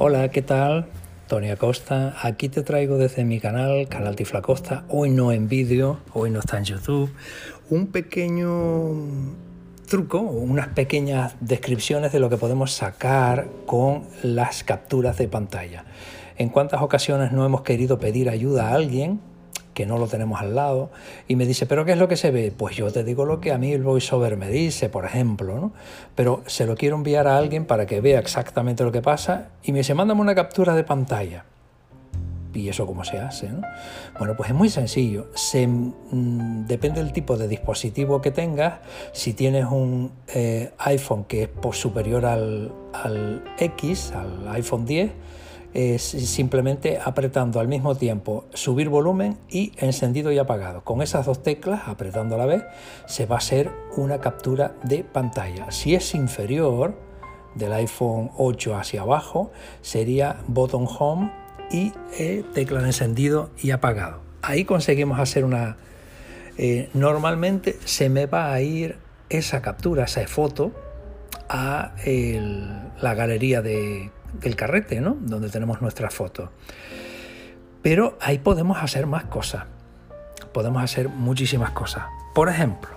Hola, ¿qué tal? Tony Acosta, aquí te traigo desde mi canal, Canal Tiflacosta, hoy no en vídeo, hoy no está en YouTube, un pequeño truco, unas pequeñas descripciones de lo que podemos sacar con las capturas de pantalla. En cuántas ocasiones no hemos querido pedir ayuda a alguien que no lo tenemos al lado, y me dice, ¿pero qué es lo que se ve? Pues yo te digo lo que a mí el voiceover me dice, por ejemplo, ¿no? Pero se lo quiero enviar a alguien para que vea exactamente lo que pasa, y me dice, mándame una captura de pantalla. ¿Y eso cómo se hace? Bueno, pues es muy sencillo. Se, mm, depende del tipo de dispositivo que tengas. Si tienes un eh, iPhone que es por superior al, al X, al iPhone 10, simplemente apretando al mismo tiempo subir volumen y encendido y apagado. Con esas dos teclas, apretando a la vez, se va a hacer una captura de pantalla. Si es inferior del iPhone 8 hacia abajo, sería botón home y eh, tecla de encendido y apagado. Ahí conseguimos hacer una... Eh, normalmente se me va a ir esa captura, esa foto, a la galería de del carrete, ¿no? Donde tenemos nuestra foto. Pero ahí podemos hacer más cosas. Podemos hacer muchísimas cosas. Por ejemplo,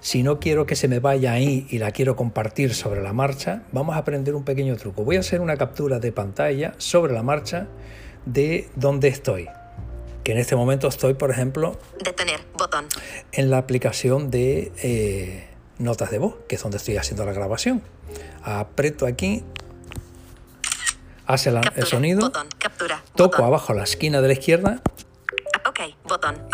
si no quiero que se me vaya ahí y la quiero compartir sobre la marcha, vamos a aprender un pequeño truco. Voy a hacer una captura de pantalla sobre la marcha de donde estoy. Que en este momento estoy, por ejemplo, detener, botón. En la aplicación de eh, notas de voz, que es donde estoy haciendo la grabación. Aprieto aquí hace el sonido, toco abajo la esquina de la izquierda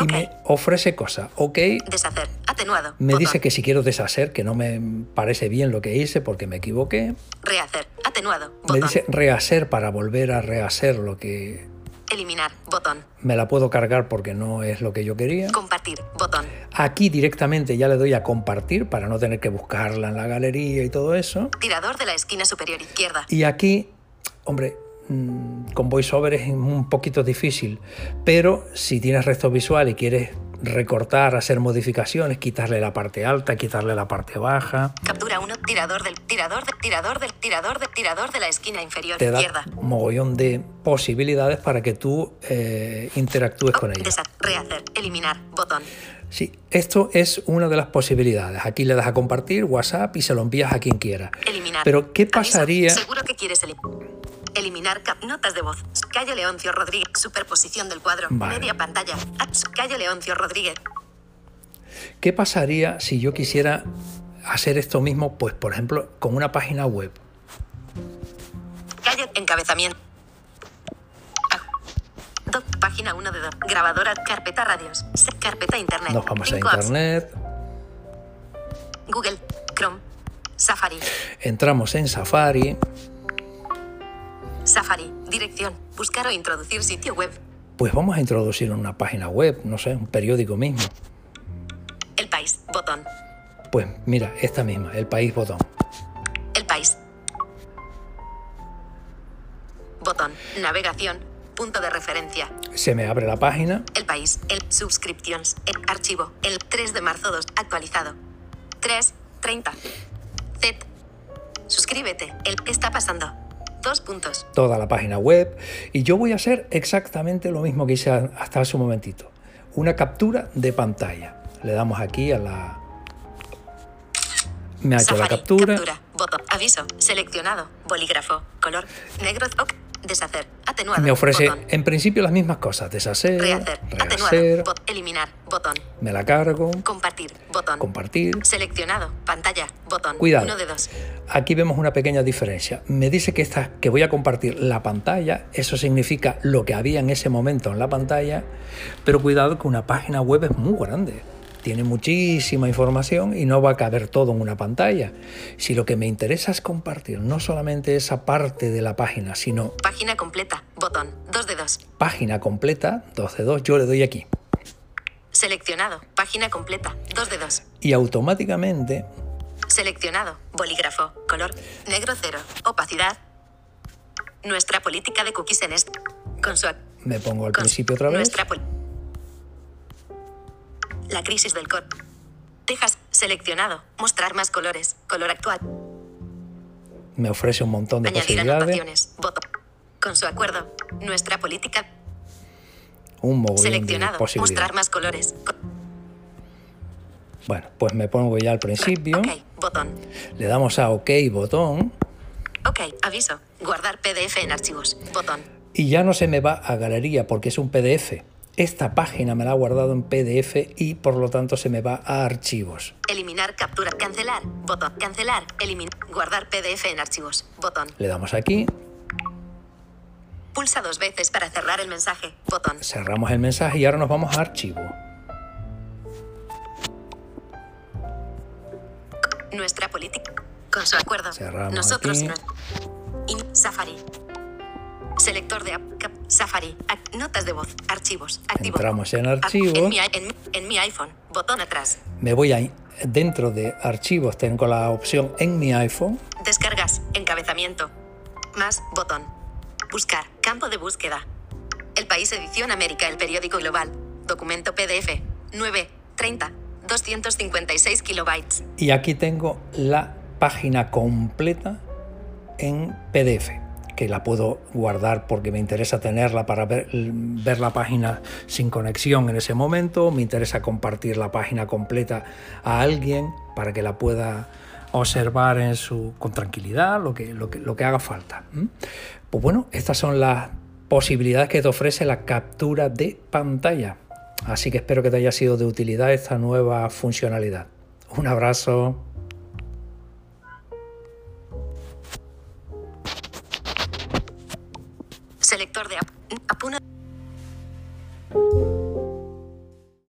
y me ofrece cosas. Ok. Deshacer. Atenuado. Me dice que si quiero deshacer, que no me parece bien lo que hice porque me equivoqué. Rehacer. Atenuado. Me dice rehacer para volver a rehacer lo que. Eliminar. Botón. Me la puedo cargar porque no es lo que yo quería. Compartir. Botón. Aquí directamente ya le doy a compartir para no tener que buscarla en la galería y todo eso. Tirador de la esquina superior izquierda. Y aquí Hombre, mm, con VoiceOver es un poquito difícil, pero si tienes resto visual y quieres recortar, hacer modificaciones, quitarle la parte alta, quitarle la parte baja. Captura uno, tirador del tirador del tirador del tirador del tirador de la esquina inferior Te izquierda. Da un mogollón de posibilidades para que tú eh, interactúes con ella. Rehacer, eliminar, botón. Sí, esto es una de las posibilidades. Aquí le das a compartir WhatsApp y se lo envías a quien quiera. Eliminar. Pero ¿qué pasaría? Seguro que quieres eliminar. Eliminar notas de voz. Calle Leoncio Rodríguez. Superposición del cuadro. Media pantalla. Calle Leoncio Rodríguez. ¿Qué pasaría si yo quisiera hacer esto mismo, pues por ejemplo, con una página web? Calle encabezamiento. Ah. página 1 de 2. Grabadora, carpeta radios. Carpeta internet. Nos vamos a internet. Google, Chrome, Safari. Entramos en Safari. Safari, dirección, buscar o introducir sitio web. Pues vamos a introducir una página web, no sé, un periódico mismo. El país, botón. Pues mira, esta misma, el país, botón. El país. Botón, navegación, punto de referencia. Se me abre la página. El país, el subscriptions, el archivo, el 3 de marzo 2, actualizado. 3, 30. Z. Suscríbete, el está pasando. Dos puntos. Toda la página web. Y yo voy a hacer exactamente lo mismo que hice hasta hace un momentito. Una captura de pantalla. Le damos aquí a la... Me ha hecho la captura. Captura. Botón. Aviso. Seleccionado. Bolígrafo. Color. Negro. Deshacer. Atenuado. Me ofrece en principio las mismas cosas. Deshacer. Rehacer. atenuado. eliminar. Botón. Me la cargo. Compartir. Botón. Compartir. Seleccionado. Pantalla. Botón. Cuidado. Uno de dos. Aquí vemos una pequeña diferencia. Me dice que, esta, que voy a compartir la pantalla. Eso significa lo que había en ese momento en la pantalla. Pero cuidado que una página web es muy grande tiene muchísima información y no va a caber todo en una pantalla. Si lo que me interesa es compartir no solamente esa parte de la página, sino... Página completa, botón, dos de dos. Página completa, dos de dos, yo le doy aquí. Seleccionado, página completa, dos de dos. Y automáticamente... Seleccionado, bolígrafo, color, negro cero, opacidad. Nuestra política de cookies en este... Con su... Me pongo al principio otra vez. Nuestra la crisis del color. Texas, seleccionado. Mostrar más colores. Color actual. Me ofrece un montón de Añadir posibilidades. Botón. Con su acuerdo, nuestra política Un mogollón de seleccionado. posibilidades. Mostrar más colores. Co- Bueno, pues me pongo ya al principio. Ok, botón. Le damos a OK botón Ok, aviso. Guardar PDF en archivos. Botón. y ya no se me va a galería porque es un PDF. Esta página me la ha guardado en PDF y por lo tanto se me va a archivos. Eliminar captura. Cancelar. Botón. Cancelar. Eliminar. Guardar PDF en archivos. Botón. Le damos aquí, Pulsa dos veces para cerrar el mensaje. Botón. cerramos el mensaje y ahora nos vamos a archivo. Nuestra política. Con su acuerdo. Cerramos Nosotros. aquí. no- In- Safari. Selector de app. Safari. Notas de voz. Archivos. Activo. Entramos en archivo. En mi, i- en mi- en mi iPhone. Botón atrás. Me voy a dentro de archivos, tengo la opción en mi iPhone. Descargas. Encabezamiento. Más. Botón. Buscar. Campo de búsqueda. El país edición América, el periódico global. Documento PDF. 9. 30. 256 kilobytes. Y aquí tengo la página completa en PDF, que la puedo guardar porque me interesa tenerla para ver, la página sin conexión en ese momento, me interesa compartir la página completa a alguien para que la pueda observar en su, con tranquilidad, lo que, lo que, lo que haga falta. Pues bueno, estas son las posibilidades que te ofrece la captura de pantalla. Así que espero que te haya sido de utilidad esta nueva funcionalidad. Un abrazo.